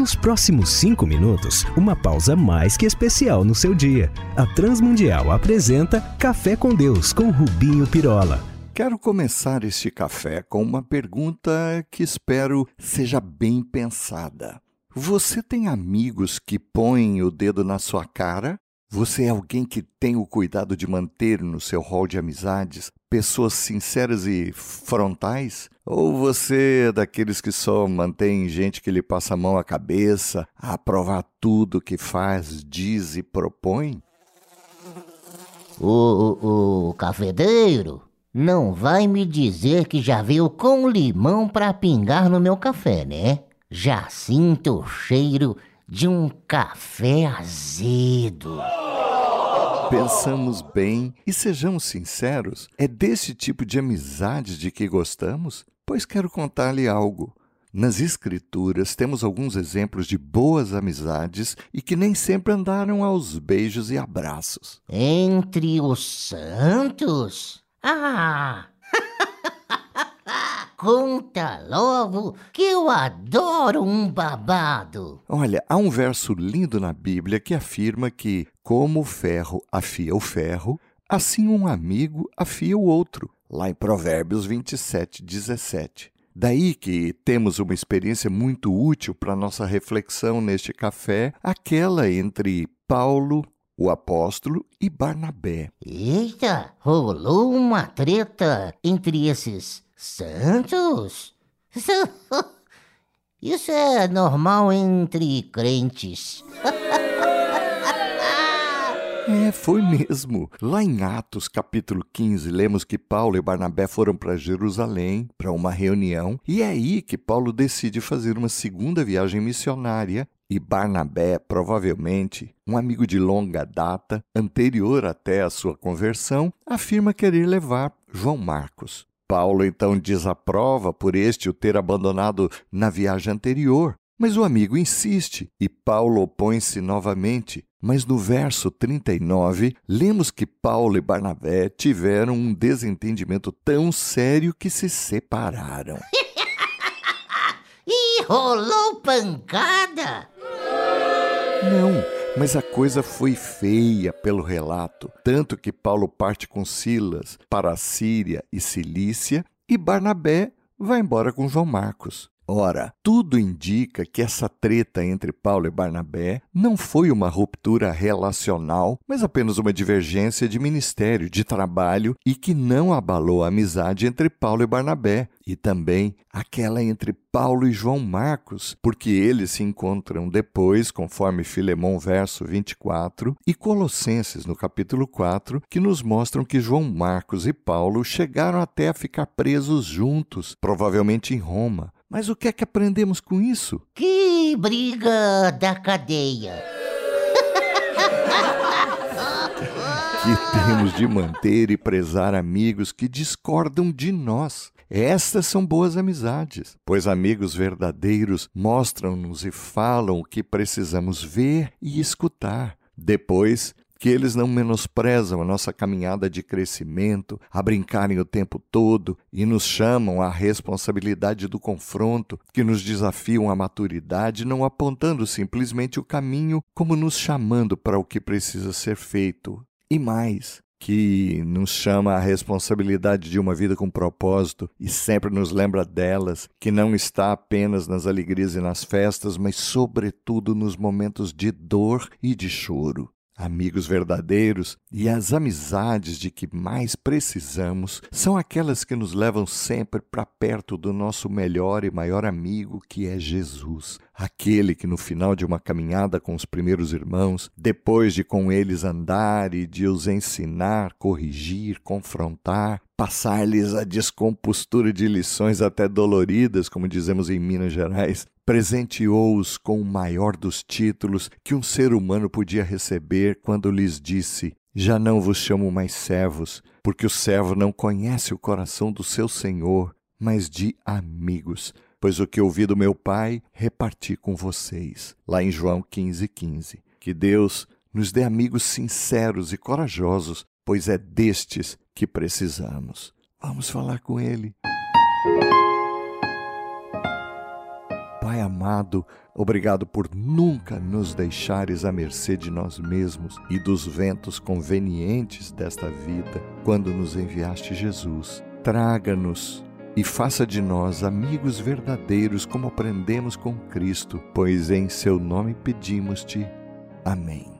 Nos próximos cinco minutos, uma pausa mais que especial no seu dia. A Transmundial apresenta Café com Deus com Rubinho Pirola. Quero começar este café com uma pergunta que espero seja bem pensada. Você tem amigos que põem o dedo na sua cara? Você é alguém que tem o cuidado de manter no seu rol de amizades pessoas sinceras e frontais? Ou você é daqueles que só mantém gente que lhe passa a mão à cabeça, a aprovar tudo que faz, diz e propõe? O, o, o cafedeiro não vai me dizer que já veio com limão para pingar no meu café, né? Já sinto o cheiro de um café azedo. Pensamos bem e sejamos sinceros, é desse tipo de amizade de que gostamos? Pois quero contar-lhe algo. Nas Escrituras temos alguns exemplos de boas amizades e que nem sempre andaram aos beijos e abraços. Entre os santos? Ah! Conta logo que eu adoro um babado. Olha, há um verso lindo na Bíblia que afirma que, como o ferro afia o ferro, assim um amigo afia o outro. Lá em Provérbios 27, 17. Daí que temos uma experiência muito útil para nossa reflexão neste café, aquela entre Paulo, o apóstolo, e Barnabé. Eita, rolou uma treta entre esses santos? Isso é normal entre crentes. É, foi mesmo. Lá em Atos, capítulo 15, lemos que Paulo e Barnabé foram para Jerusalém para uma reunião, e é aí que Paulo decide fazer uma segunda viagem missionária. E Barnabé, provavelmente um amigo de longa data, anterior até à sua conversão, afirma querer levar João Marcos. Paulo então desaprova por este o ter abandonado na viagem anterior, mas o amigo insiste e Paulo opõe-se novamente. Mas no verso 39, lemos que Paulo e Barnabé tiveram um desentendimento tão sério que se separaram. e rolou pancada? Não, mas a coisa foi feia pelo relato, tanto que Paulo parte com Silas para a Síria e Cilícia e Barnabé vai embora com João Marcos. Ora, tudo indica que essa treta entre Paulo e Barnabé não foi uma ruptura relacional, mas apenas uma divergência de ministério, de trabalho e que não abalou a amizade entre Paulo e Barnabé, e também aquela entre Paulo e João Marcos, porque eles se encontram depois, conforme Filemão verso 24, e Colossenses no capítulo 4, que nos mostram que João Marcos e Paulo chegaram até a ficar presos juntos, provavelmente em Roma. Mas o que é que aprendemos com isso? Que briga da cadeia! que temos de manter e prezar amigos que discordam de nós. Estas são boas amizades, pois amigos verdadeiros mostram-nos e falam o que precisamos ver e escutar. Depois, que eles não menosprezam a nossa caminhada de crescimento, a brincarem o tempo todo e nos chamam à responsabilidade do confronto, que nos desafiam à maturidade, não apontando simplesmente o caminho, como nos chamando para o que precisa ser feito. E mais, que nos chama à responsabilidade de uma vida com propósito e sempre nos lembra delas, que não está apenas nas alegrias e nas festas, mas sobretudo nos momentos de dor e de choro amigos verdadeiros e as amizades de que mais precisamos são aquelas que nos levam sempre para perto do nosso melhor e maior amigo, que é Jesus. Aquele que no final de uma caminhada com os primeiros irmãos, depois de com eles andar e de os ensinar, corrigir, confrontar, passar-lhes a descompostura de lições até doloridas, como dizemos em Minas Gerais, presenteou-os com o maior dos títulos que um ser humano podia receber quando lhes disse: Já não vos chamo mais servos, porque o servo não conhece o coração do seu senhor, mas de amigos. Pois o que ouvi do meu Pai, reparti com vocês. Lá em João 15, 15. Que Deus nos dê amigos sinceros e corajosos, pois é destes que precisamos. Vamos falar com Ele. Pai amado, obrigado por nunca nos deixares à mercê de nós mesmos e dos ventos convenientes desta vida quando nos enviaste Jesus. Traga-nos e faça de nós amigos verdadeiros como aprendemos com Cristo, pois em seu nome pedimos-te. Amém.